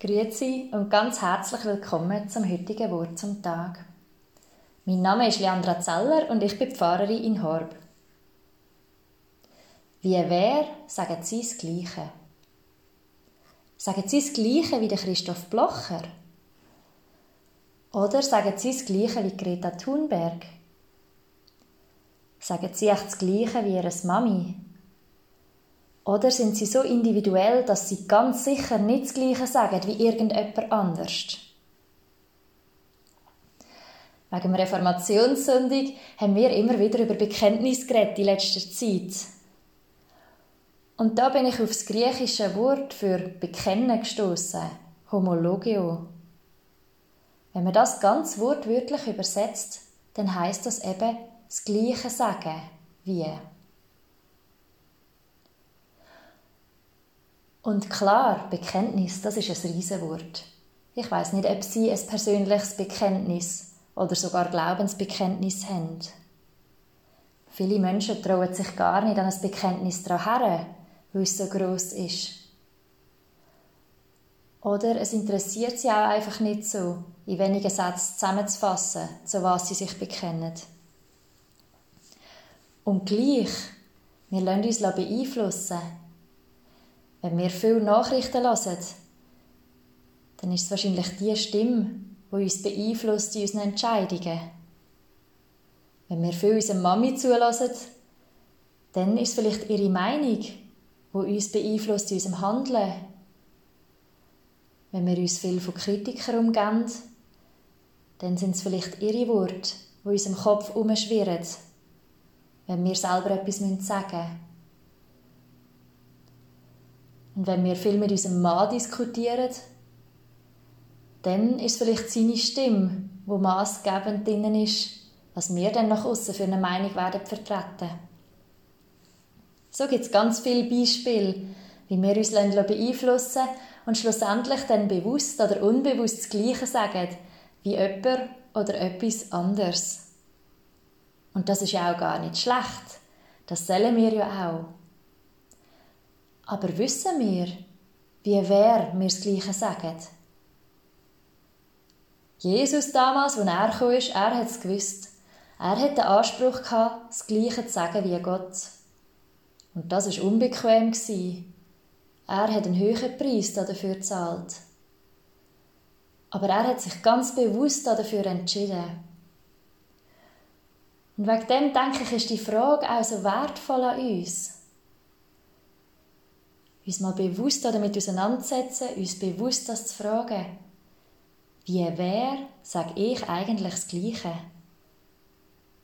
Grüezi und ganz herzlich willkommen zum heutigen Wort zum Tag. Mein Name ist Leandra Zeller und ich bin Pfarrerin in Horb. Wie wer, sagen Sie das Gleiche. Sagen Sie das Gleiche wie der Christoph Blocher? Oder sagen Sie das Gleiche wie Greta Thunberg? Sagen Sie echt das Gleiche wie Ihre Mami? Oder sind sie so individuell, dass sie ganz sicher nicht das Gleiche sagen wie irgendjemand anders? Wegen dem Reformationssündig haben wir immer wieder über Bekenntnis geredet in letzter Zeit. Und da bin ich auf das griechische Wort für bekennen gestoßen, homologio. Wenn man das ganz wortwörtlich übersetzt, dann heißt das eben das Gleiche sagen wie. Und klar, Bekenntnis, das ist ein Riesenwort. Ich weiß nicht, ob Sie ein persönliches Bekenntnis oder sogar Glaubensbekenntnis haben. Viele Menschen trauen sich gar nicht an ein Bekenntnis daran her, weil es so gross ist. Oder es interessiert sie auch einfach nicht so, in wenigen Sätzen zusammenzufassen, zu was sie sich bekennen. Und gleich, wir lassen uns beeinflussen wenn wir viele Nachrichten hören, dann ist es wahrscheinlich die Stimme, die uns beeinflusst in unseren Entscheidungen. Wenn wir viel unserer Mami zulassen, dann ist es vielleicht ihre Meinung, die uns beeinflusst in unserem Handeln. Wenn wir uns viel von Kritikern umgeben, dann sind es vielleicht ihre Worte, die in unserem Kopf umschwirren, wenn wir selber etwas sagen müssen. Und wenn wir viel mit unserem Mann diskutieren, dann ist vielleicht seine Stimme, wo maßgebend drin ist, was wir dann nach außen für eine Meinung werden vertreten. So gibt es ganz viele Beispiele, wie wir uns beeinflussen und schlussendlich dann bewusst oder unbewusst das Gleiche sagen wie jemand oder etwas anderes. Und das ist ja auch gar nicht schlecht. Das sollen wir ja auch. Aber wissen wir, wie wer wir das Gleiche sagen? Jesus damals, als er kam, er hat es gewusst. Er hat den Anspruch gehabt, das Gleiche zu sagen wie Gott. Und das war unbequem. Er hat einen höheren Preis dafür gezahlt. Aber er hat sich ganz bewusst dafür entschieden. Und wegen dem denke ich, ist die Frage auch so wertvoll an uns uns mal bewusst damit auseinandersetzen, uns bewusst das zu fragen. Wie wer sage ich eigentlich das Gleiche?